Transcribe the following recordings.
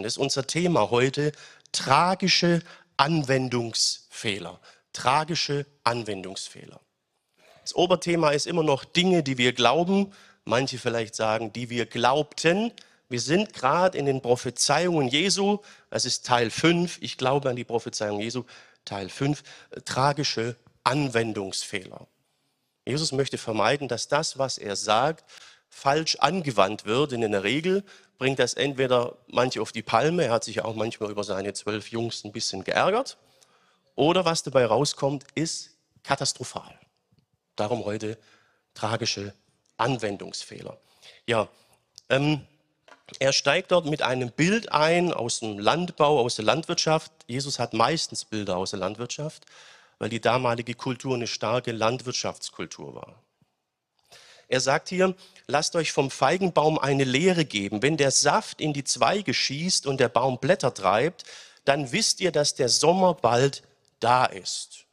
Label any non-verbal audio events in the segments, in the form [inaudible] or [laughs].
Das ist unser Thema heute, tragische Anwendungsfehler. Tragische Anwendungsfehler. Das Oberthema ist immer noch Dinge, die wir glauben. Manche vielleicht sagen, die wir glaubten. Wir sind gerade in den Prophezeiungen Jesu. Das ist Teil 5. Ich glaube an die Prophezeiung Jesu. Teil 5. Tragische Anwendungsfehler. Jesus möchte vermeiden, dass das, was er sagt, falsch angewandt wird. Und in der Regel bringt das entweder manche auf die Palme, er hat sich auch manchmal über seine zwölf Jungs ein bisschen geärgert, oder was dabei rauskommt, ist katastrophal. Darum heute tragische Anwendungsfehler. Ja, ähm, er steigt dort mit einem Bild ein aus dem Landbau, aus der Landwirtschaft. Jesus hat meistens Bilder aus der Landwirtschaft, weil die damalige Kultur eine starke Landwirtschaftskultur war. Er sagt hier, lasst euch vom Feigenbaum eine Lehre geben. Wenn der Saft in die Zweige schießt und der Baum Blätter treibt, dann wisst ihr, dass der Sommer bald da ist.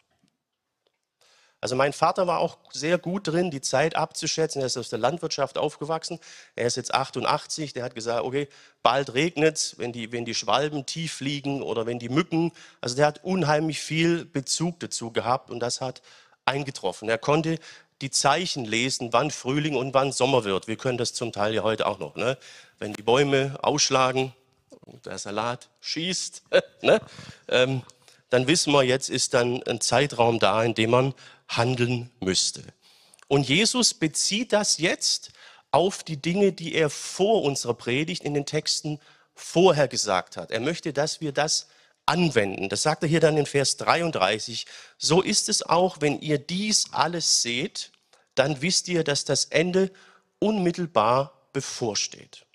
Also mein Vater war auch sehr gut drin, die Zeit abzuschätzen. Er ist aus der Landwirtschaft aufgewachsen. Er ist jetzt 88. Der hat gesagt, okay, bald regnet es, wenn die, wenn die Schwalben tief fliegen oder wenn die Mücken. Also der hat unheimlich viel Bezug dazu gehabt und das hat eingetroffen. Er konnte die Zeichen lesen, wann Frühling und wann Sommer wird. Wir können das zum Teil ja heute auch noch. Ne? Wenn die Bäume ausschlagen der Salat schießt, [laughs] ne? ähm, dann wissen wir, jetzt ist dann ein Zeitraum da, in dem man handeln müsste. Und Jesus bezieht das jetzt auf die Dinge, die er vor unserer Predigt in den Texten vorher gesagt hat. Er möchte, dass wir das anwenden. Das sagt er hier dann in Vers 33. So ist es auch, wenn ihr dies alles seht, dann wisst ihr, dass das Ende unmittelbar bevorsteht.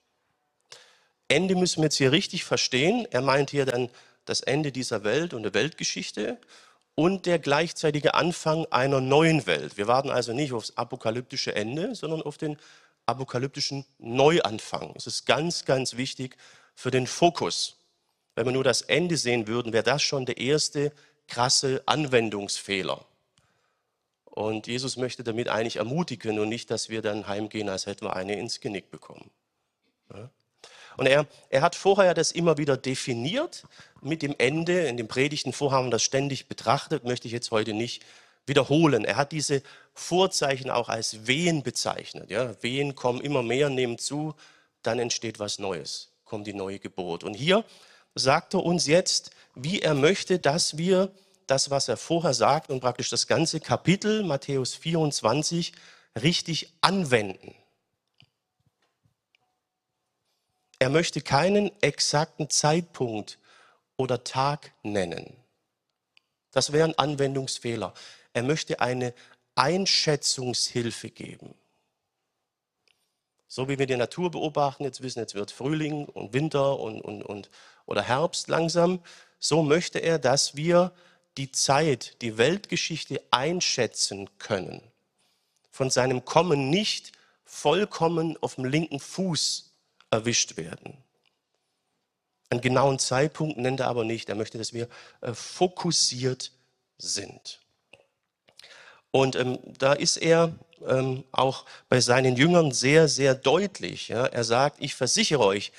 Ende müssen wir jetzt hier richtig verstehen. Er meint hier dann das Ende dieser Welt und der Weltgeschichte und der gleichzeitige Anfang einer neuen Welt. Wir warten also nicht aufs apokalyptische Ende, sondern auf den apokalyptischen Neuanfang. Es ist ganz, ganz wichtig für den Fokus. Wenn wir nur das Ende sehen würden, wäre das schon der erste krasse Anwendungsfehler. Und Jesus möchte damit eigentlich ermutigen und nicht, dass wir dann heimgehen, als hätten wir eine ins Genick bekommen. Und er, er hat vorher das immer wieder definiert mit dem Ende. In den Predigten vorher haben wir das ständig betrachtet, möchte ich jetzt heute nicht wiederholen. Er hat diese Vorzeichen auch als Wehen bezeichnet. Ja? Wehen kommen immer mehr, nehmen zu, dann entsteht was Neues, kommt die neue Geburt. Und hier sagt er uns jetzt, wie er möchte, dass wir das, was er vorher sagt und praktisch das ganze Kapitel Matthäus 24 richtig anwenden. Er möchte keinen exakten Zeitpunkt oder Tag nennen. Das wäre ein Anwendungsfehler. Er möchte eine Einschätzungshilfe geben. So wie wir die Natur beobachten, jetzt wissen, jetzt wird Frühling und Winter und, und, und, oder Herbst langsam, so möchte er, dass wir die Zeit, die Weltgeschichte einschätzen können. Von seinem Kommen nicht vollkommen auf dem linken Fuß erwischt werden. Einen genauen Zeitpunkt nennt er aber nicht. Er möchte, dass wir äh, fokussiert sind. Und ähm, da ist er ähm, auch bei seinen Jüngern sehr, sehr deutlich. Ja? Er sagt, ich versichere euch,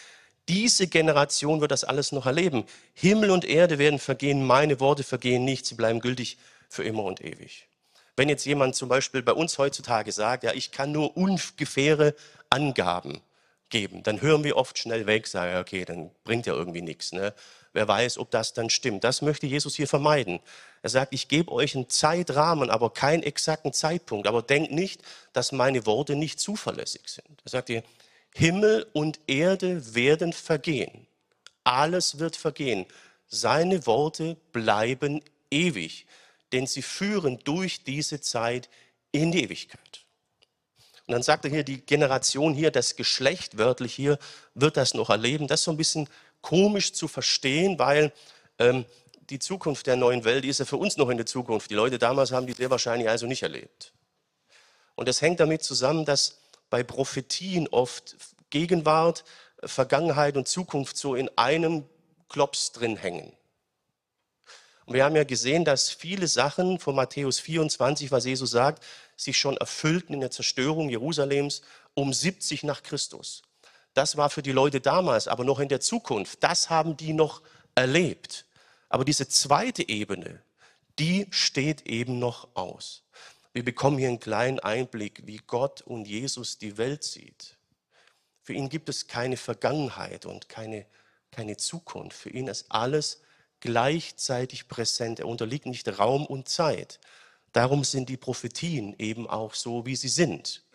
diese Generation wird das alles noch erleben. Himmel und Erde werden vergehen, meine Worte vergehen nicht, sie bleiben gültig für immer und ewig. Wenn jetzt jemand zum Beispiel bei uns heutzutage sagt, ja, ich kann nur ungefähre Angaben geben, dann hören wir oft schnell weg, sagen, okay, dann bringt ja irgendwie nichts. Ne? Wer weiß, ob das dann stimmt. Das möchte Jesus hier vermeiden. Er sagt, ich gebe euch einen Zeitrahmen, aber keinen exakten Zeitpunkt. Aber denkt nicht, dass meine Worte nicht zuverlässig sind. Er sagt hier, Himmel und Erde werden vergehen. Alles wird vergehen. Seine Worte bleiben ewig, denn sie führen durch diese Zeit in die Ewigkeit. Und dann sagt er hier, die Generation hier, das Geschlecht wörtlich hier, wird das noch erleben. Das ist so ein bisschen komisch zu verstehen, weil ähm, die Zukunft der neuen Welt, die ist ja für uns noch in der Zukunft. Die Leute damals haben die sehr wahrscheinlich also nicht erlebt. Und das hängt damit zusammen, dass bei Prophetien oft Gegenwart, Vergangenheit und Zukunft so in einem Klops drin hängen. Und wir haben ja gesehen, dass viele Sachen von Matthäus 24, was Jesus sagt, sich schon erfüllten in der Zerstörung Jerusalems um 70 nach Christus. Das war für die Leute damals, aber noch in der Zukunft. Das haben die noch erlebt. Aber diese zweite Ebene, die steht eben noch aus. Wir bekommen hier einen kleinen Einblick, wie Gott und Jesus die Welt sieht. Für ihn gibt es keine Vergangenheit und keine, keine Zukunft. Für ihn ist alles gleichzeitig präsent. Er unterliegt nicht Raum und Zeit. Darum sind die Prophetien eben auch so, wie sie sind.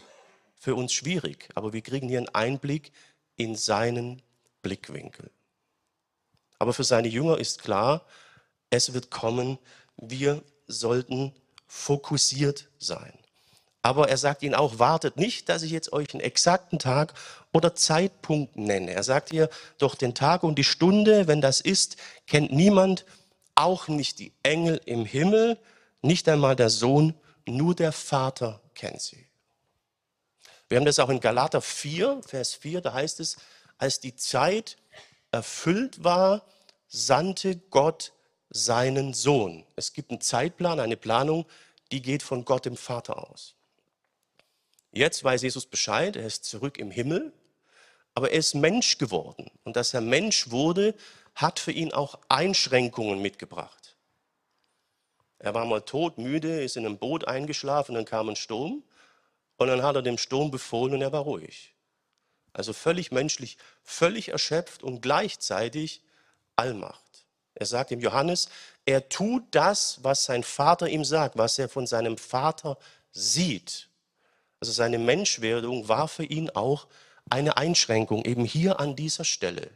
Für uns schwierig, aber wir kriegen hier einen Einblick in seinen Blickwinkel. Aber für seine Jünger ist klar, es wird kommen, wir sollten fokussiert sein. Aber er sagt ihnen auch, wartet nicht, dass ich jetzt euch einen exakten Tag oder Zeitpunkt nenne. Er sagt ihr, doch den Tag und die Stunde, wenn das ist, kennt niemand, auch nicht die Engel im Himmel, nicht einmal der Sohn, nur der Vater kennt sie. Wir haben das auch in Galater 4, Vers 4, da heißt es, als die Zeit erfüllt war, sandte Gott seinen Sohn. Es gibt einen Zeitplan, eine Planung, die geht von Gott dem Vater aus. Jetzt weiß Jesus Bescheid, er ist zurück im Himmel, aber er ist Mensch geworden. Und dass er Mensch wurde, hat für ihn auch Einschränkungen mitgebracht. Er war mal tot, müde, ist in einem Boot eingeschlafen, dann kam ein Sturm und dann hat er dem Sturm befohlen und er war ruhig. Also völlig menschlich, völlig erschöpft und gleichzeitig Allmacht. Er sagt ihm Johannes, er tut das, was sein Vater ihm sagt, was er von seinem Vater sieht. Also seine Menschwerdung war für ihn auch eine Einschränkung, eben hier an dieser Stelle,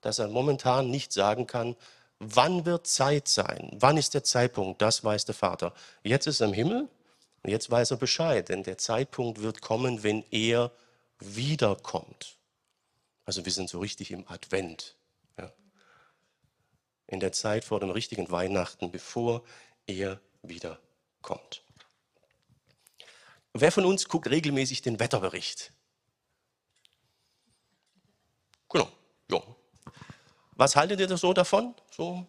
dass er momentan nicht sagen kann, wann wird Zeit sein, wann ist der Zeitpunkt, das weiß der Vater. Jetzt ist er im Himmel und jetzt weiß er Bescheid, denn der Zeitpunkt wird kommen, wenn er wiederkommt. Also wir sind so richtig im Advent. In der Zeit vor dem richtigen Weihnachten, bevor er wiederkommt. Wer von uns guckt regelmäßig den Wetterbericht? Genau, ja. Was haltet ihr so davon? So?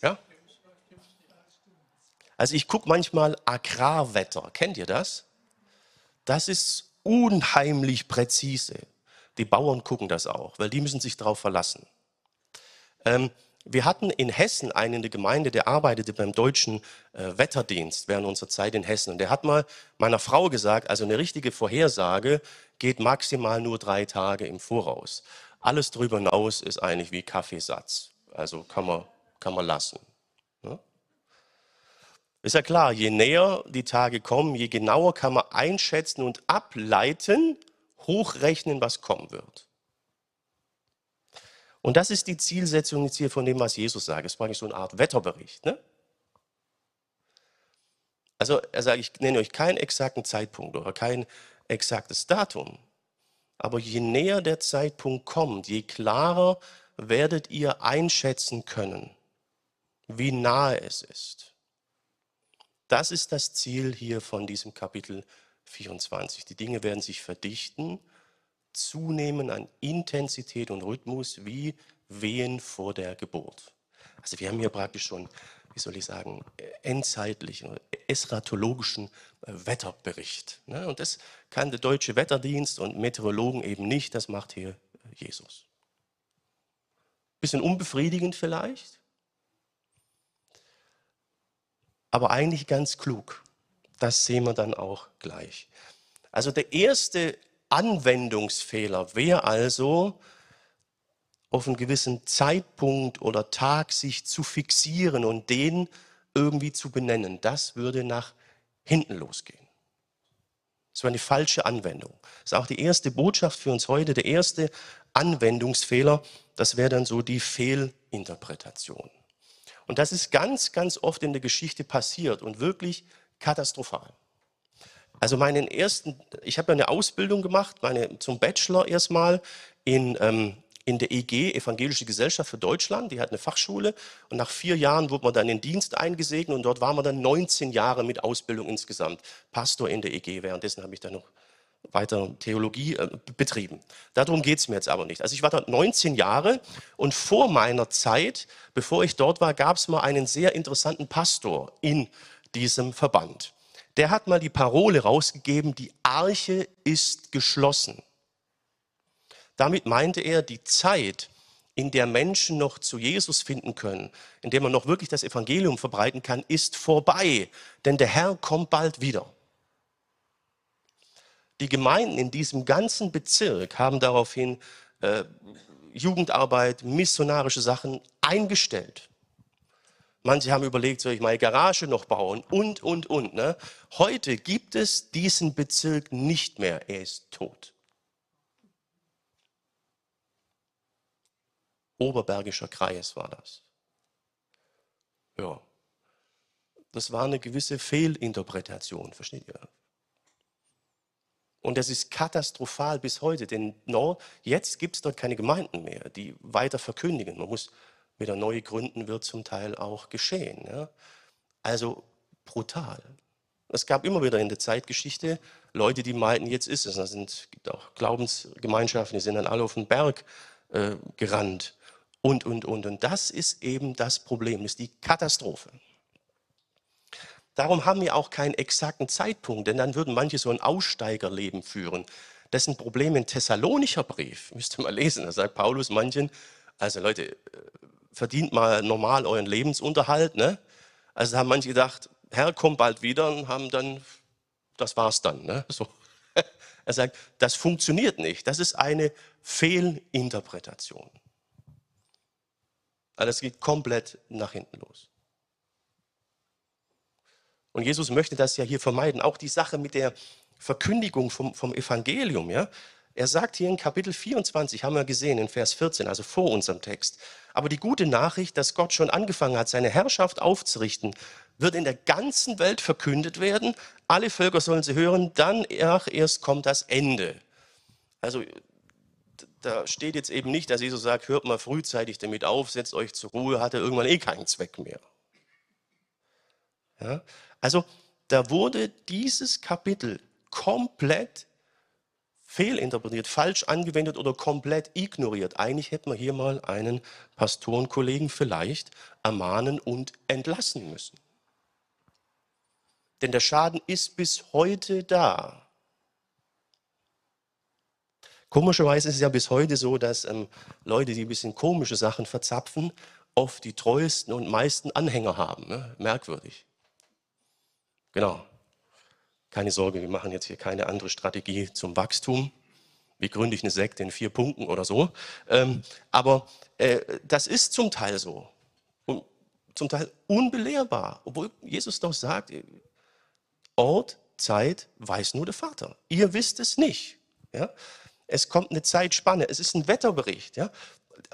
Ja? Also ich gucke manchmal Agrarwetter. Kennt ihr das? Das ist unheimlich präzise. Die Bauern gucken das auch, weil die müssen sich darauf verlassen. Ähm, wir hatten in Hessen einen in der Gemeinde, der arbeitete beim deutschen äh, Wetterdienst während unserer Zeit in Hessen. Und der hat mal meiner Frau gesagt, also eine richtige Vorhersage geht maximal nur drei Tage im Voraus. Alles darüber hinaus ist eigentlich wie Kaffeesatz. Also kann man, kann man lassen. Ne? Ist ja klar, je näher die Tage kommen, je genauer kann man einschätzen und ableiten, hochrechnen, was kommen wird. Und das ist die Zielsetzung jetzt hier von dem, was Jesus sagt. Es war nicht so eine Art Wetterbericht. Ne? Also er sagt, ich nenne euch keinen exakten Zeitpunkt oder kein exaktes Datum. Aber je näher der Zeitpunkt kommt, je klarer werdet ihr einschätzen können, wie nahe es ist. Das ist das Ziel hier von diesem Kapitel 24. Die Dinge werden sich verdichten zunehmen an Intensität und Rhythmus wie Wehen vor der Geburt. Also wir haben hier praktisch schon, wie soll ich sagen, endzeitlichen, eschatologischen äh, Wetterbericht. Ne? Und das kann der deutsche Wetterdienst und Meteorologen eben nicht, das macht hier äh, Jesus. Bisschen unbefriedigend vielleicht, aber eigentlich ganz klug. Das sehen wir dann auch gleich. Also der erste Anwendungsfehler wäre also, auf einen gewissen Zeitpunkt oder Tag sich zu fixieren und den irgendwie zu benennen. Das würde nach hinten losgehen. Das war eine falsche Anwendung. Das ist auch die erste Botschaft für uns heute, der erste Anwendungsfehler. Das wäre dann so die Fehlinterpretation. Und das ist ganz, ganz oft in der Geschichte passiert und wirklich katastrophal. Also meinen ersten, ich habe eine Ausbildung gemacht, meine, zum Bachelor erstmal in, ähm, in der EG, Evangelische Gesellschaft für Deutschland. Die hat eine Fachschule und nach vier Jahren wurde man dann in Dienst eingesegnet und dort war man dann 19 Jahre mit Ausbildung insgesamt. Pastor in der EG. Währenddessen habe ich dann noch weiter Theologie äh, betrieben. Darum geht es mir jetzt aber nicht. Also ich war dort 19 Jahre und vor meiner Zeit, bevor ich dort war, gab es mal einen sehr interessanten Pastor in diesem Verband der hat mal die Parole rausgegeben, die Arche ist geschlossen. Damit meinte er die Zeit, in der Menschen noch zu Jesus finden können, in der man noch wirklich das Evangelium verbreiten kann, ist vorbei, denn der Herr kommt bald wieder. Die Gemeinden in diesem ganzen Bezirk haben daraufhin äh, Jugendarbeit, missionarische Sachen eingestellt. Manche haben überlegt, soll ich meine Garage noch bauen und, und, und. Ne? Heute gibt es diesen Bezirk nicht mehr. Er ist tot. Oberbergischer Kreis war das. Ja. Das war eine gewisse Fehlinterpretation, versteht ihr? Und das ist katastrophal bis heute, denn jetzt gibt es dort keine Gemeinden mehr, die weiter verkündigen. Man muss wieder neu gründen, wird zum Teil auch geschehen. Ja? Also brutal. Es gab immer wieder in der Zeitgeschichte Leute, die meinten, jetzt ist es. Es gibt auch Glaubensgemeinschaften, die sind dann alle auf den Berg äh, gerannt und, und, und. Und das ist eben das Problem, das ist die Katastrophe. Darum haben wir auch keinen exakten Zeitpunkt, denn dann würden manche so ein Aussteigerleben führen. Das ist ein Problem im Thessalonicher Brief, müsst ihr mal lesen. Da sagt Paulus manchen, also Leute, äh, verdient mal normal euren Lebensunterhalt. Ne? Also haben manche gedacht, Herr, komm bald wieder und haben dann, das war's dann. Ne? So. [laughs] Er sagt, das funktioniert nicht. Das ist eine Fehlinterpretation. Also das geht komplett nach hinten los. Und Jesus möchte das ja hier vermeiden. Auch die Sache mit der Verkündigung vom, vom Evangelium. Ja? Er sagt hier in Kapitel 24, haben wir gesehen, in Vers 14, also vor unserem Text. Aber die gute Nachricht, dass Gott schon angefangen hat, seine Herrschaft aufzurichten, wird in der ganzen Welt verkündet werden. Alle Völker sollen sie hören, dann erst kommt das Ende. Also da steht jetzt eben nicht, dass Jesus sagt, hört mal frühzeitig damit auf, setzt euch zur Ruhe, hat er irgendwann eh keinen Zweck mehr. Ja? Also da wurde dieses Kapitel komplett fehlinterpretiert, falsch angewendet oder komplett ignoriert. Eigentlich hätten wir hier mal einen Pastorenkollegen vielleicht ermahnen und entlassen müssen. Denn der Schaden ist bis heute da. Komischerweise ist es ja bis heute so, dass ähm, Leute, die ein bisschen komische Sachen verzapfen, oft die treuesten und meisten Anhänger haben. Ne? Merkwürdig. Genau. Keine Sorge, wir machen jetzt hier keine andere Strategie zum Wachstum. Wie gründe ich eine Sekte in vier Punkten oder so. Ähm, aber äh, das ist zum Teil so. Und zum Teil unbelehrbar. Obwohl Jesus doch sagt, Ort, Zeit weiß nur der Vater. Ihr wisst es nicht. Ja? Es kommt eine Zeitspanne. Es ist ein Wetterbericht. Ja?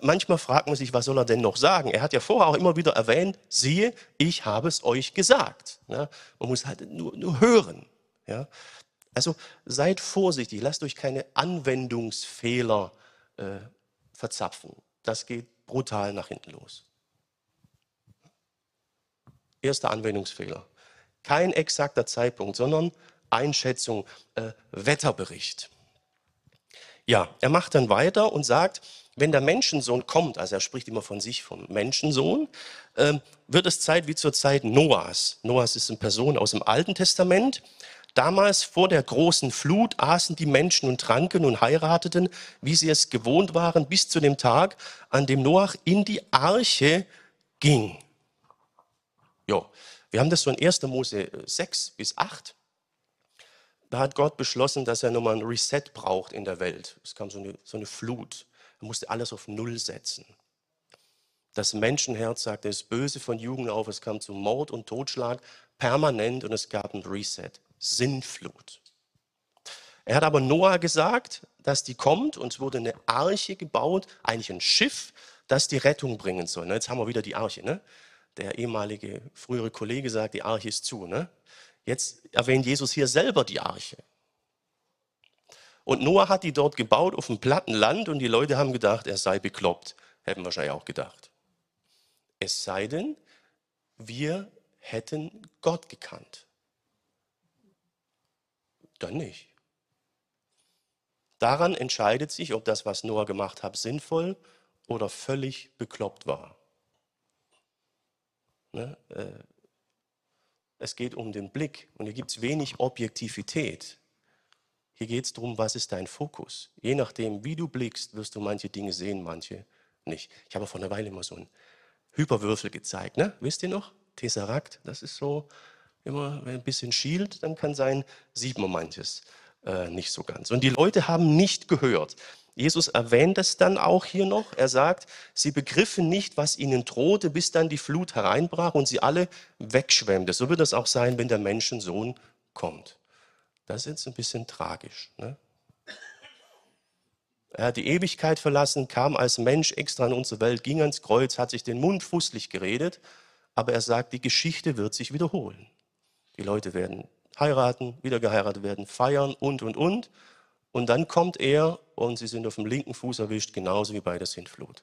Manchmal fragt man sich, was soll er denn noch sagen? Er hat ja vorher auch immer wieder erwähnt, siehe, ich habe es euch gesagt. Ja? Man muss halt nur, nur hören. Ja? Also seid vorsichtig, lasst euch keine Anwendungsfehler äh, verzapfen. Das geht brutal nach hinten los. Erster Anwendungsfehler. Kein exakter Zeitpunkt, sondern Einschätzung, äh, Wetterbericht. Ja, er macht dann weiter und sagt, wenn der Menschensohn kommt, also er spricht immer von sich, vom Menschensohn, äh, wird es Zeit wie zur Zeit Noahs. Noahs ist eine Person aus dem Alten Testament. Damals vor der großen Flut aßen die Menschen und tranken und heirateten, wie sie es gewohnt waren, bis zu dem Tag, an dem Noach in die Arche ging. Jo, wir haben das so in 1. Mose 6 bis 8. Da hat Gott beschlossen, dass er nochmal ein Reset braucht in der Welt. Es kam so eine, so eine Flut. Er musste alles auf Null setzen. Das Menschenherz sagte, es böse von Jugend auf. Es kam zu Mord und Totschlag permanent und es gab ein Reset. Sinnflut. Er hat aber Noah gesagt, dass die kommt und es wurde eine Arche gebaut, eigentlich ein Schiff, das die Rettung bringen soll. Jetzt haben wir wieder die Arche. Ne? Der ehemalige frühere Kollege sagt, die Arche ist zu. Ne? Jetzt erwähnt Jesus hier selber die Arche. Und Noah hat die dort gebaut auf dem platten Land und die Leute haben gedacht, er sei bekloppt. Hätten wahrscheinlich auch gedacht. Es sei denn, wir hätten Gott gekannt. Dann nicht. Daran entscheidet sich, ob das, was Noah gemacht hat, sinnvoll oder völlig bekloppt war. Ne? Äh, es geht um den Blick und hier gibt es wenig Objektivität. Hier geht es darum, was ist dein Fokus. Je nachdem, wie du blickst, wirst du manche Dinge sehen, manche nicht. Ich habe vor einer Weile immer so einen Hyperwürfel gezeigt. Ne? Wisst ihr noch? Tesseract, das ist so, immer ein bisschen schielt, dann kann sein, sieht man manches äh, nicht so ganz. Und die Leute haben nicht gehört. Jesus erwähnt es dann auch hier noch. Er sagt, sie begriffen nicht, was ihnen drohte, bis dann die Flut hereinbrach und sie alle wegschwemmte. So wird es auch sein, wenn der Menschensohn kommt. Das ist jetzt ein bisschen tragisch. Ne? Er hat die Ewigkeit verlassen, kam als Mensch extra in unsere Welt, ging ans Kreuz, hat sich den Mund fußlich geredet, aber er sagt, die Geschichte wird sich wiederholen. Die Leute werden heiraten, wieder geheiratet werden, feiern und, und, und. Und dann kommt er und sie sind auf dem linken Fuß erwischt, genauso wie bei der Sintflut.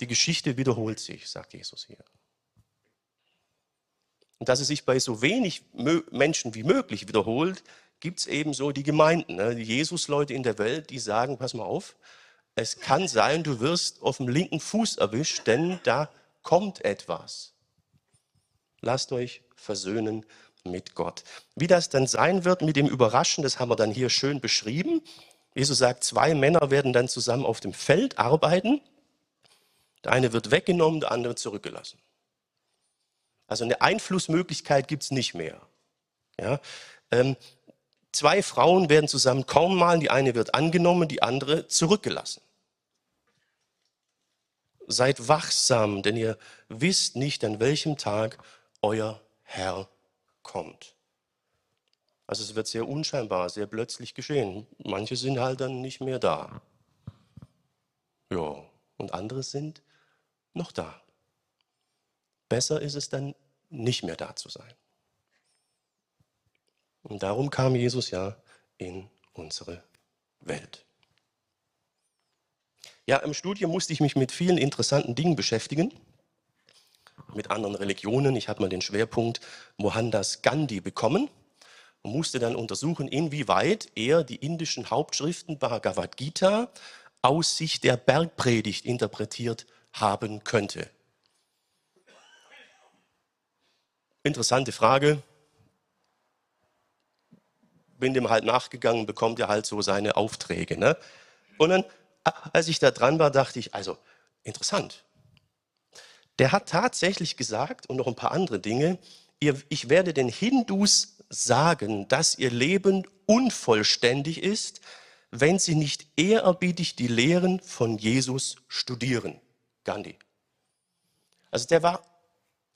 Die Geschichte wiederholt sich, sagt Jesus hier. Und dass es sich bei so wenig Menschen wie möglich wiederholt, gibt es eben so die Gemeinden, ne? die Jesus-Leute in der Welt, die sagen, pass mal auf, es kann sein, du wirst auf dem linken Fuß erwischt, denn da kommt etwas. Lasst euch versöhnen mit Gott. Wie das dann sein wird mit dem Überraschen, das haben wir dann hier schön beschrieben. Jesus sagt, zwei Männer werden dann zusammen auf dem Feld arbeiten. Der eine wird weggenommen, der andere zurückgelassen. Also eine Einflussmöglichkeit gibt es nicht mehr. Ja? Ähm, zwei Frauen werden zusammen Korn malen, die eine wird angenommen, die andere zurückgelassen. Seid wachsam, denn ihr wisst nicht, an welchem Tag euer Herr kommt. Also es wird sehr unscheinbar, sehr plötzlich geschehen. Manche sind halt dann nicht mehr da. Ja, und andere sind noch da. Besser ist es dann, nicht mehr da zu sein. Und darum kam Jesus ja in unsere Welt. Ja, im Studium musste ich mich mit vielen interessanten Dingen beschäftigen mit anderen Religionen. Ich habe mal den Schwerpunkt Mohandas Gandhi bekommen und musste dann untersuchen, inwieweit er die indischen Hauptschriften Bhagavad Gita aus Sicht der Bergpredigt interpretiert haben könnte. Interessante Frage. Bin dem halt nachgegangen, bekommt er halt so seine Aufträge. Ne? Und dann, als ich da dran war, dachte ich, also interessant der hat tatsächlich gesagt und noch ein paar andere Dinge, ich werde den Hindus sagen, dass ihr Leben unvollständig ist, wenn sie nicht ehrerbietig die Lehren von Jesus studieren. Gandhi. Also der war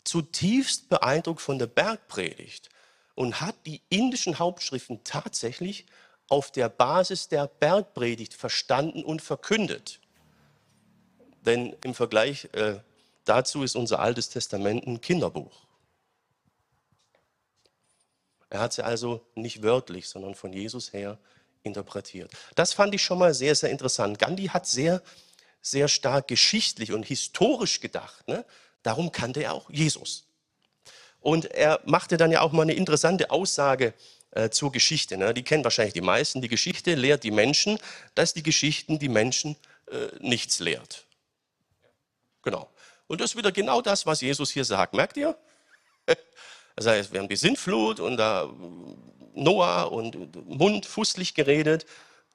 zutiefst beeindruckt von der Bergpredigt und hat die indischen Hauptschriften tatsächlich auf der Basis der Bergpredigt verstanden und verkündet. Denn im Vergleich äh, Dazu ist unser Altes Testament ein Kinderbuch. Er hat sie also nicht wörtlich, sondern von Jesus her interpretiert. Das fand ich schon mal sehr, sehr interessant. Gandhi hat sehr, sehr stark geschichtlich und historisch gedacht. Ne? Darum kannte er auch Jesus. Und er machte dann ja auch mal eine interessante Aussage äh, zur Geschichte. Ne? Die kennen wahrscheinlich die meisten. Die Geschichte lehrt die Menschen, dass die Geschichten die Menschen äh, nichts lehrt. Genau. Und das ist wieder genau das, was Jesus hier sagt. Merkt ihr? Heißt, [laughs] wir haben die Sintflut und da Noah und Mund fußlich geredet.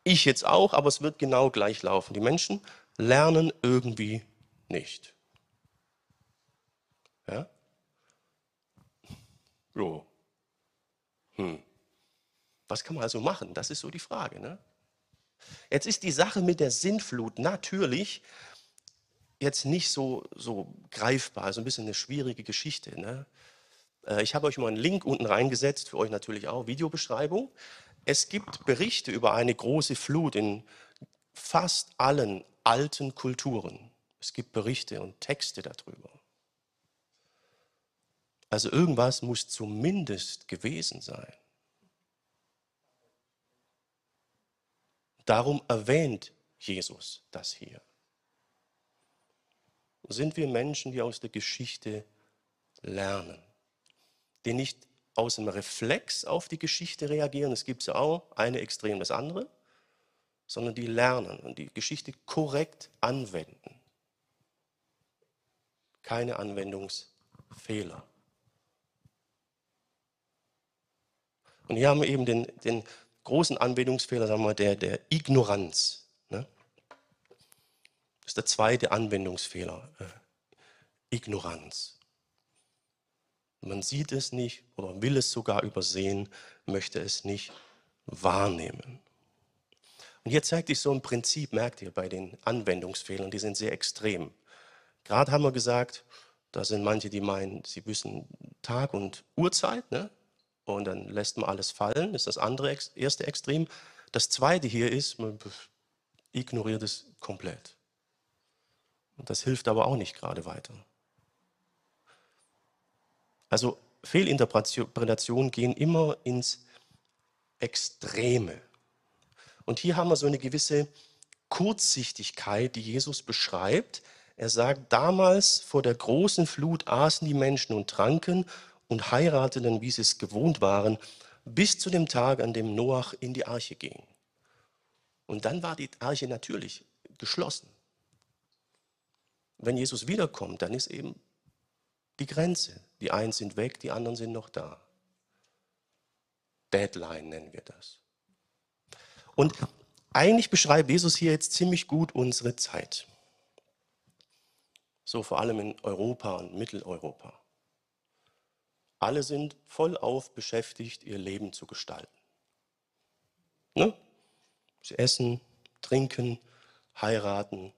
Ich jetzt auch, aber es wird genau gleich laufen. Die Menschen lernen irgendwie nicht. Ja? So. Hm. Was kann man also machen? Das ist so die Frage. Ne? Jetzt ist die Sache mit der Sintflut natürlich, jetzt nicht so, so greifbar, also ein bisschen eine schwierige Geschichte. Ne? Äh, ich habe euch mal einen Link unten reingesetzt, für euch natürlich auch, Videobeschreibung. Es gibt Berichte über eine große Flut in fast allen alten Kulturen. Es gibt Berichte und Texte darüber. Also irgendwas muss zumindest gewesen sein. Darum erwähnt Jesus das hier sind wir Menschen, die aus der Geschichte lernen, die nicht aus dem Reflex auf die Geschichte reagieren, es gibt ja auch, eine extrem das andere, sondern die lernen und die Geschichte korrekt anwenden. Keine Anwendungsfehler. Und hier haben wir eben den, den, großen Anwendungsfehler, sagen wir, der, der Ignoranz. Ist der zweite Anwendungsfehler. Äh, Ignoranz. Man sieht es nicht oder will es sogar übersehen, möchte es nicht wahrnehmen. Und hier zeigt sich so ein Prinzip, merkt ihr, bei den Anwendungsfehlern, die sind sehr extrem. Gerade haben wir gesagt, da sind manche, die meinen, sie wissen Tag und Uhrzeit, ne? und dann lässt man alles fallen, das ist das andere, erste Extrem. Das zweite hier ist, man ignoriert es komplett. Und das hilft aber auch nicht gerade weiter. Also Fehlinterpretationen gehen immer ins Extreme. Und hier haben wir so eine gewisse Kurzsichtigkeit, die Jesus beschreibt. Er sagt, damals vor der großen Flut aßen die Menschen und tranken und heirateten, wie sie es gewohnt waren, bis zu dem Tag, an dem Noach in die Arche ging. Und dann war die Arche natürlich geschlossen. Wenn Jesus wiederkommt, dann ist eben die Grenze. Die einen sind weg, die anderen sind noch da. Deadline nennen wir das. Und eigentlich beschreibt Jesus hier jetzt ziemlich gut unsere Zeit. So vor allem in Europa und Mitteleuropa. Alle sind vollauf beschäftigt, ihr Leben zu gestalten. Ne? Sie essen, trinken, heiraten.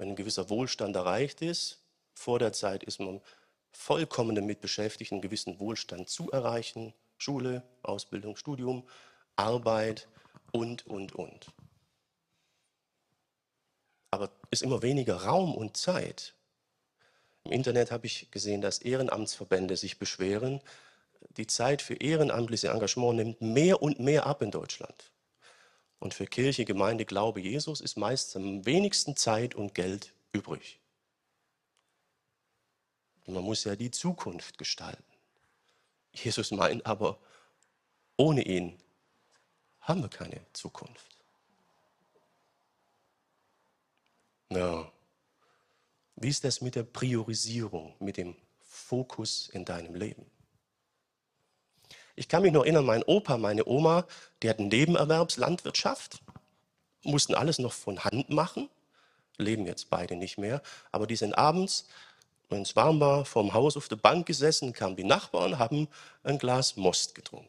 Wenn ein gewisser Wohlstand erreicht ist, vor der Zeit ist man vollkommen damit beschäftigt, einen gewissen Wohlstand zu erreichen. Schule, Ausbildung, Studium, Arbeit und, und, und. Aber ist immer weniger Raum und Zeit. Im Internet habe ich gesehen, dass Ehrenamtsverbände sich beschweren. Die Zeit für ehrenamtliches Engagement nimmt mehr und mehr ab in Deutschland. Und für Kirche, Gemeinde, Glaube, Jesus ist meist am wenigsten Zeit und Geld übrig. Und man muss ja die Zukunft gestalten. Jesus meint aber, ohne ihn haben wir keine Zukunft. Ja. Wie ist das mit der Priorisierung, mit dem Fokus in deinem Leben? Ich kann mich noch erinnern, mein Opa, meine Oma, die hatten Nebenerwerbslandwirtschaft, mussten alles noch von Hand machen, leben jetzt beide nicht mehr, aber die sind abends wenn es warm war, vorm Haus auf der Bank gesessen, kamen die Nachbarn, haben ein Glas Most getrunken.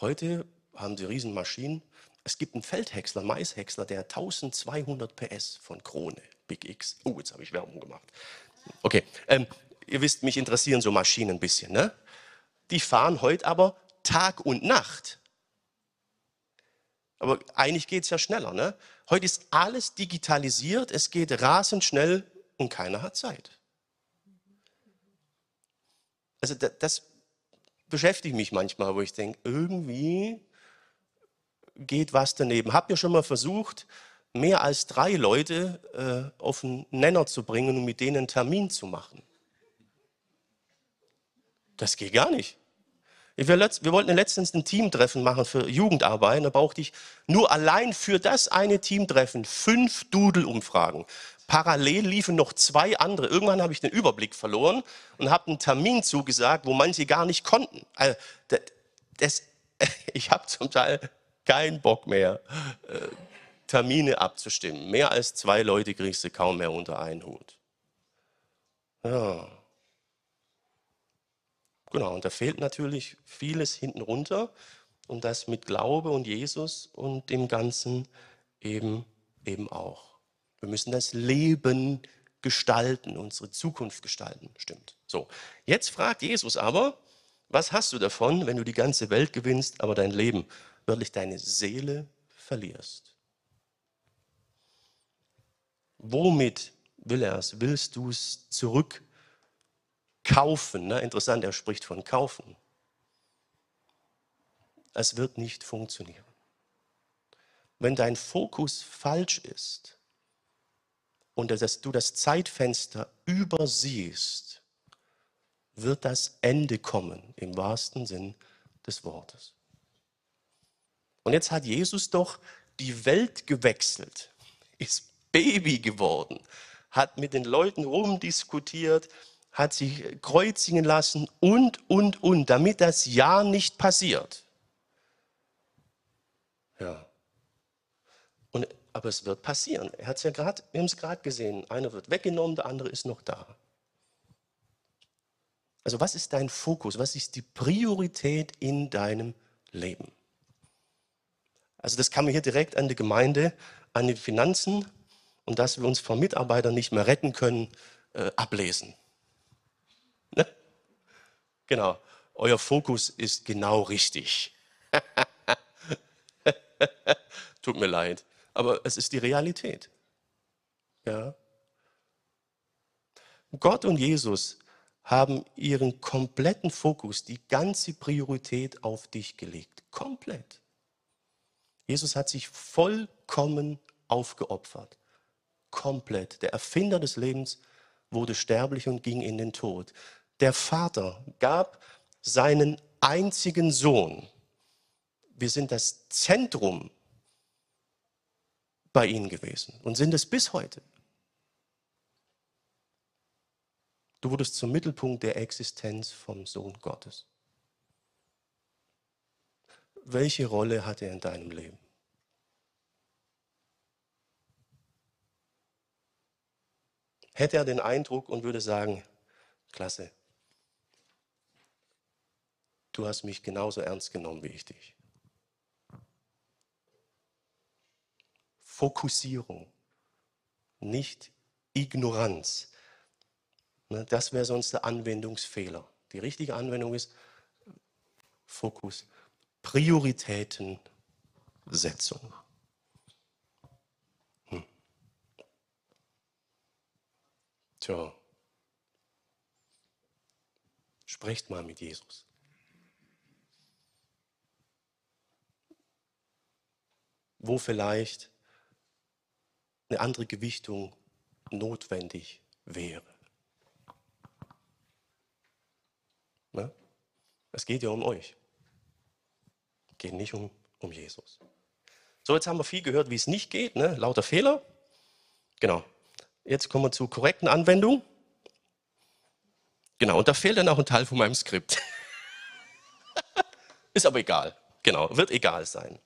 Heute haben sie Riesenmaschinen. Es gibt einen Feldhäcksler, Maishäcksler, der 1200 PS von Krone, Big X. Oh, jetzt habe ich Werbung gemacht. Okay, ähm, ihr wisst, mich interessieren so Maschinen ein bisschen. Ne? Die fahren heute aber Tag und Nacht. Aber eigentlich geht es ja schneller. Ne? Heute ist alles digitalisiert, es geht rasend schnell und keiner hat Zeit. Also das, das beschäftigt mich manchmal, wo ich denke, irgendwie geht was daneben. Habt ihr schon mal versucht, mehr als drei Leute äh, auf einen Nenner zu bringen und mit denen einen Termin zu machen? Das geht gar nicht. Wir wollten letztens ein Teamtreffen machen für Jugendarbeit. Da brauchte ich nur allein für das eine Teamtreffen fünf Doodle-Umfragen. Parallel liefen noch zwei andere. Irgendwann habe ich den Überblick verloren und habe einen Termin zugesagt, wo manche gar nicht konnten. Also, das, das, [laughs] ich habe zum Teil keinen Bock mehr, äh, Termine abzustimmen. Mehr als zwei Leute kriegst du kaum mehr unter einen Hut. Ja. Genau, und da fehlt natürlich vieles hinten runter und das mit Glaube und Jesus und dem Ganzen eben, eben auch. Wir müssen das Leben gestalten, unsere Zukunft gestalten, stimmt. So, jetzt fragt Jesus aber, was hast du davon, wenn du die ganze Welt gewinnst, aber dein Leben, wirklich deine Seele verlierst? Womit will er es? Willst du es zurück kaufen. Ne? Interessant, er spricht von kaufen. Es wird nicht funktionieren. Wenn dein Fokus falsch ist und dass du das Zeitfenster übersiehst, wird das Ende kommen, im wahrsten Sinn des Wortes. Und jetzt hat Jesus doch die Welt gewechselt, ist Baby geworden, hat mit den Leuten rumdiskutiert, hat sich kreuzigen lassen und, und, und, damit das ja nicht passiert. Ja. Und, aber es wird passieren. Er hat es ja gerade, wir haben es gerade gesehen. Einer wird weggenommen, der andere ist noch da. Also was ist dein Fokus? Was ist die Priorität in deinem Leben? Also das kann man hier direkt an die Gemeinde, an die Finanzen und dass wir uns vor Mitarbeitern nicht mehr retten können, äh, ablesen. Ne? [laughs] Genau, euer Fokus ist genau richtig. [laughs] Tut mir leid, aber es ist die Realität. Ja. Gott und Jesus haben ihren kompletten Fokus, die ganze Priorität auf dich gelegt. Komplett. Jesus hat sich vollkommen aufgeopfert. Komplett. Der Erfinder des Lebens wurde sterblich und ging in den Tod. Der Vater gab seinen einzigen Sohn. Wir sind das Zentrum bei ihnen gewesen und sind es bis heute. Du wurdest zum Mittelpunkt der Existenz vom Sohn Gottes. Welche Rolle hat er in deinem Leben? Hätte er den Eindruck und würde sagen, klasse, du hast mich genauso ernst genommen wie ich dich. Fokussierung, nicht Ignoranz. Ne, das wäre sonst der Anwendungsfehler. Die richtige Anwendung ist Fokus, Prioritätensetzung. Hm. Tja, sprecht mal mit Jesus. Wo vielleicht eine andere Gewichtung notwendig wäre. Ne? Es geht ja um euch. Es geht nicht um, um Jesus. So, jetzt haben wir viel gehört, wie es nicht geht, ne? lauter Fehler. Genau. Jetzt kommen wir zur korrekten Anwendung. Genau, und da fehlt dann auch ein Teil von meinem Skript. [laughs] Ist aber egal. Genau, wird egal sein.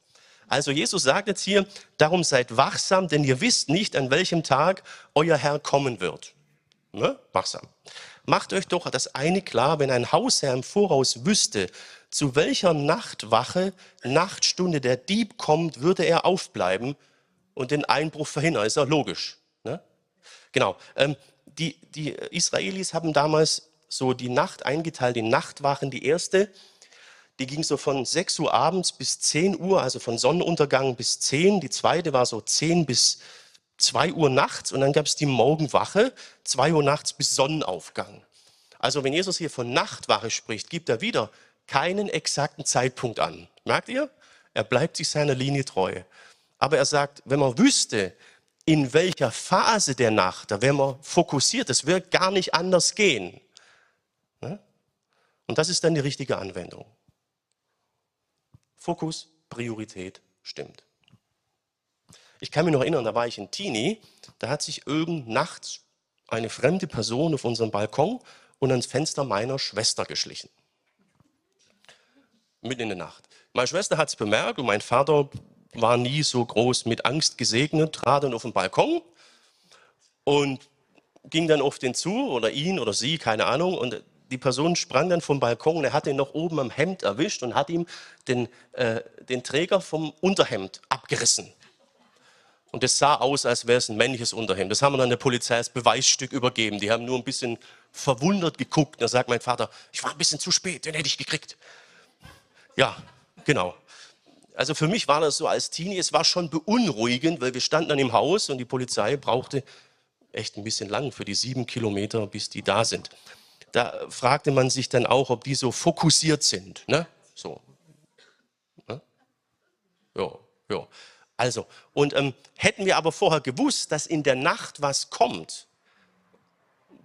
Also Jesus sagt jetzt hier, darum seid wachsam, denn ihr wisst nicht, an welchem Tag euer Herr kommen wird. Ne? Wachsam. Macht euch doch das eine klar, wenn ein Hausherr im Voraus wüsste, zu welcher Nachtwache, Nachtstunde der Dieb kommt, würde er aufbleiben und den Einbruch verhindern. Ist ja logisch. Ne? Genau. Ähm, die, die Israelis haben damals so die Nacht eingeteilt in Nachtwachen. Die erste, die ging so von 6 Uhr abends bis 10 Uhr, also von Sonnenuntergang bis 10. Die zweite war so 10 bis 2 Uhr nachts und dann gab es die Morgenwache, 2 Uhr nachts bis Sonnenaufgang. Also wenn Jesus hier von Nachtwache spricht, gibt er wieder keinen exakten Zeitpunkt an. Merkt ihr? Er bleibt sich seiner Linie treu. Aber er sagt, wenn man wüsste, in welcher Phase der Nacht, da wäre man fokussiert, es wird gar nicht anders gehen. Ne? Und das ist dann die richtige Anwendung. Fokus, Priorität stimmt. Ich kann mich noch erinnern, da war ich ein Teenie, da hat sich irgend nachts eine fremde Person auf unserem Balkon und ans Fenster meiner Schwester geschlichen. Mitten in der Nacht. Meine Schwester hat es bemerkt und mein Vater war nie so groß mit Angst gesegnet, trat dann auf den Balkon und ging dann auf den zu oder ihn oder sie, keine Ahnung, und die Person sprang dann vom Balkon und er hat ihn noch oben am Hemd erwischt und hat ihm den, äh, den Träger vom Unterhemd abgerissen. Und es sah aus, als wäre es ein männliches Unterhemd. Das haben wir dann der Polizei als Beweisstück übergeben. Die haben nur ein bisschen verwundert geguckt. Da sagt mein Vater, ich war ein bisschen zu spät, den hätte ich gekriegt. Ja, genau. Also für mich war das so als Teenie, es war schon beunruhigend, weil wir standen dann im Haus und die Polizei brauchte echt ein bisschen lang für die sieben Kilometer, bis die da sind. Da fragte man sich dann auch, ob die so fokussiert sind. Ne? So. Ne? Ja, ja. Also, und ähm, hätten wir aber vorher gewusst, dass in der Nacht was kommt,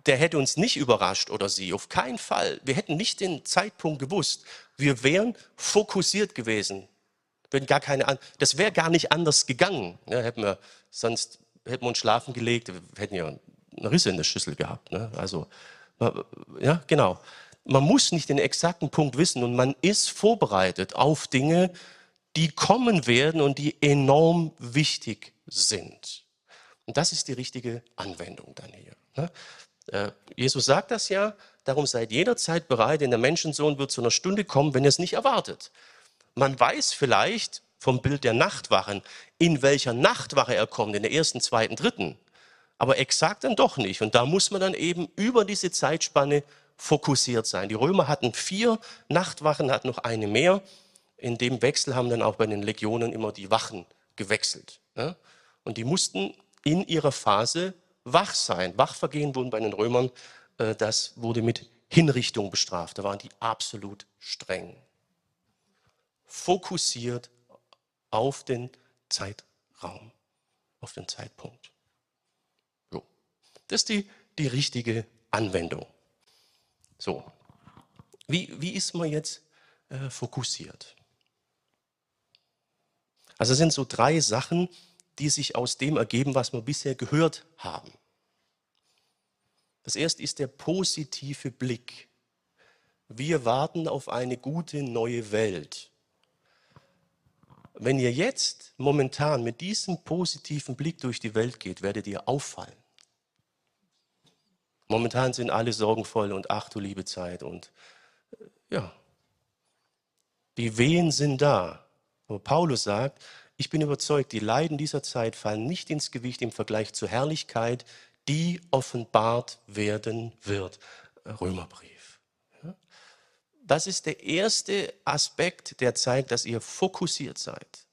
der hätte uns nicht überrascht oder sie, auf keinen Fall. Wir hätten nicht den Zeitpunkt gewusst. Wir wären fokussiert gewesen. Wenn gar keine, das wäre gar nicht anders gegangen. Ne? Hätten wir, sonst hätten wir uns schlafen gelegt, wir hätten ja eine Risse in der Schüssel gehabt. Ne? Also Ja, genau. Man muss nicht den exakten Punkt wissen und man ist vorbereitet auf Dinge, die kommen werden und die enorm wichtig sind. Und das ist die richtige Anwendung dann hier. Ne? Äh, Jesus sagt das ja, darum seid jederzeit bereit, denn der Menschensohn wird zu einer Stunde kommen, wenn ihr es nicht erwartet. Man weiß vielleicht vom Bild der Nachtwachen, in welcher Nachtwache er kommt, in der ersten, zweiten, dritten. Aber exakt dann doch nicht. Und da muss man dann eben über diese Zeitspanne fokussiert sein. Die Römer hatten vier Nachtwachen, hatten noch eine mehr. In dem Wechsel haben dann auch bei den Legionen immer die Wachen gewechselt. Und die mussten in ihrer Phase wach sein. Wachvergehen wurden bei den Römern, äh, das wurde mit Hinrichtung bestraft. Da waren die absolut streng. Fokussiert auf den Zeitraum, auf den Zeitpunkt. Das ist die, die richtige Anwendung. So. Wie, wie ist man jetzt äh, fokussiert? Also es sind so drei Sachen, die sich aus dem ergeben, was wir bisher gehört haben. Das erste ist der positive Blick. Wir warten auf eine gute neue Welt. Wenn ihr jetzt momentan mit diesem positiven Blick durch die Welt geht, werdet ihr auffallen. Momentan sind alle sorgenvoll und ach du liebe Zeit und äh, ja, die Wehen sind da. Aber Paulus sagt, ich bin überzeugt, die Leiden dieser Zeit fallen nicht ins Gewicht im Vergleich zur Herrlichkeit, die offenbart werden wird. Römerbrief. Das ist der erste Aspekt, der zeigt, dass ihr fokussiert seid.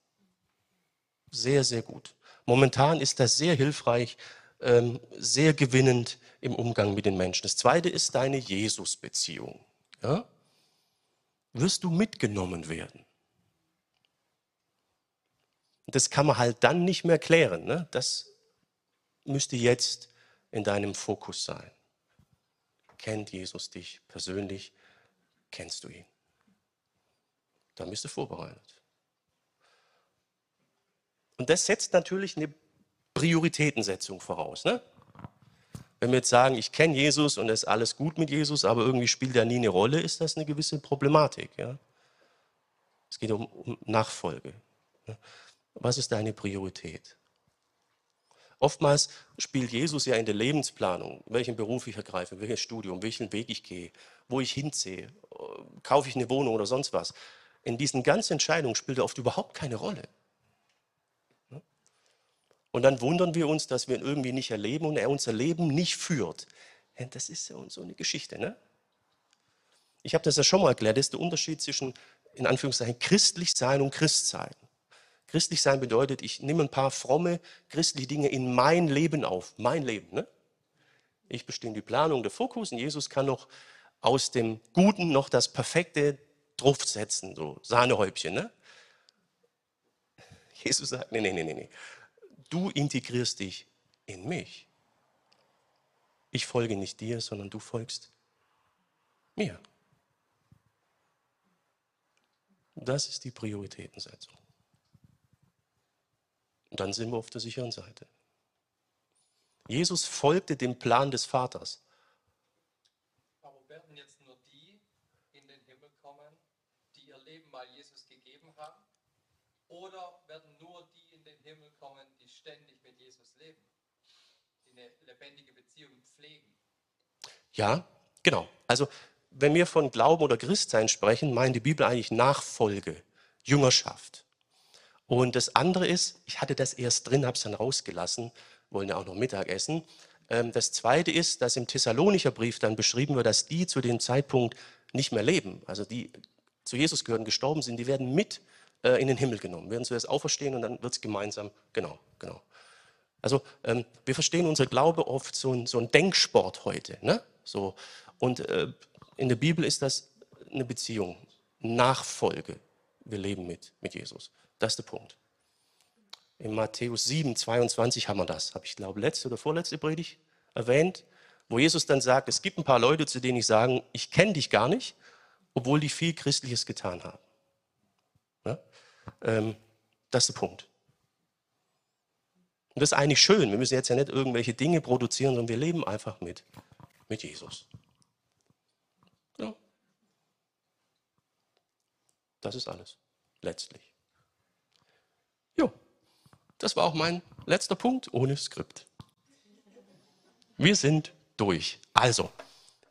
Sehr, sehr gut. Momentan ist das sehr hilfreich, ähm, sehr gewinnend im Umgang mit den Menschen. Das zweite ist deine Jesus-Beziehung. Ja? Wirst du mitgenommen werden? Das kann man halt dann nicht mehr klären. Ne? Das müsste jetzt in deinem Fokus sein. Kennt Jesus dich persönlich? Kennst du ihn? Dann bist du vorbereitet. Und das setzt natürlich eine Prioritätensetzung voraus. Ne? Wenn wir jetzt sagen, ich kenne Jesus und es ist alles gut mit Jesus, aber irgendwie spielt er nie eine Rolle, ist das eine gewisse Problematik. Ja? Es geht um, um Nachfolge. Ne? Was ist deine Priorität? Oftmals spielt Jesus ja in der Lebensplanung, welchen Beruf ich ergreife, welches Studium, welchen Weg ich gehe, wo ich hinziehe, kaufe ich eine Wohnung oder sonst was. In diesen ganzen Entscheidungen spielt er oft überhaupt keine Rolle. Und dann wundern wir uns, dass wir ihn irgendwie nicht erleben und er unser Leben nicht führt. Das ist ja so eine Geschichte. Ne? Ich habe das ja schon mal erklärt, das ist der Unterschied zwischen, in Anführungszeichen, christlich sein und Christsein. Christlich sein bedeutet, ich nehme ein paar fromme christliche Dinge in mein Leben auf. Mein Leben. Ne? Ich bestimme die Planung, der Fokus und Jesus kann noch aus dem Guten noch das Perfekte draufsetzen, so Sahnehäubchen. Ne? Jesus sagt, nee, nee, nee, nee. Du integrierst dich in mich. Ich folge nicht dir, sondern du folgst mir. Das ist die Prioritätensetzung. Und dann sind wir auf der sicheren Seite. Jesus folgte dem Plan des Vaters. Aber werden jetzt nur die in den Himmel kommen, die ihr Leben mal Jesus gegeben haben? Oder werden nur die in den Himmel kommen, ständig mit Jesus leben? Eine lebendige Beziehung pflegen? Ja, genau. Also wenn wir von Glauben oder Christsein sprechen, meint die Bibel eigentlich Nachfolge, Jüngerschaft. Und das andere ist, ich hatte das erst drin, habe es dann rausgelassen, wollen ja auch noch Mittag essen. Ähm, das zweite ist, dass im Thessalonicher Brief dann beschrieben wird, dass die zu dem Zeitpunkt nicht mehr leben, also die zu Jesus gehören, gestorben sind, die werden mit äh, in den Himmel genommen, werden zuerst auferstehen und dann wird es gemeinsam, genau, genau. Also ähm, wir verstehen unser Glaube oft so ein, so ein Denksport heute. Ne? So, und äh, in der Bibel ist das eine Beziehung, Nachfolge. Wir leben mit, mit Jesus. Das ist der Punkt. In Matthäus 7, 22 haben wir das. Habe ich glaube letzte oder vorletzte Predigt erwähnt, wo Jesus dann sagt, es gibt ein paar Leute, zu denen ich sagen, ich kenne dich gar nicht, obwohl die viel Christliches getan haben. Ja? Ähm, das ist der Punkt. Und das ist eigentlich schön. Wir müssen jetzt ja nicht irgendwelche Dinge produzieren, sondern wir leben einfach mit, mit Jesus. Ja. Das ist alles, letztlich. Jo, das war auch mein letzter Punkt ohne Skript. Wir sind durch. Also.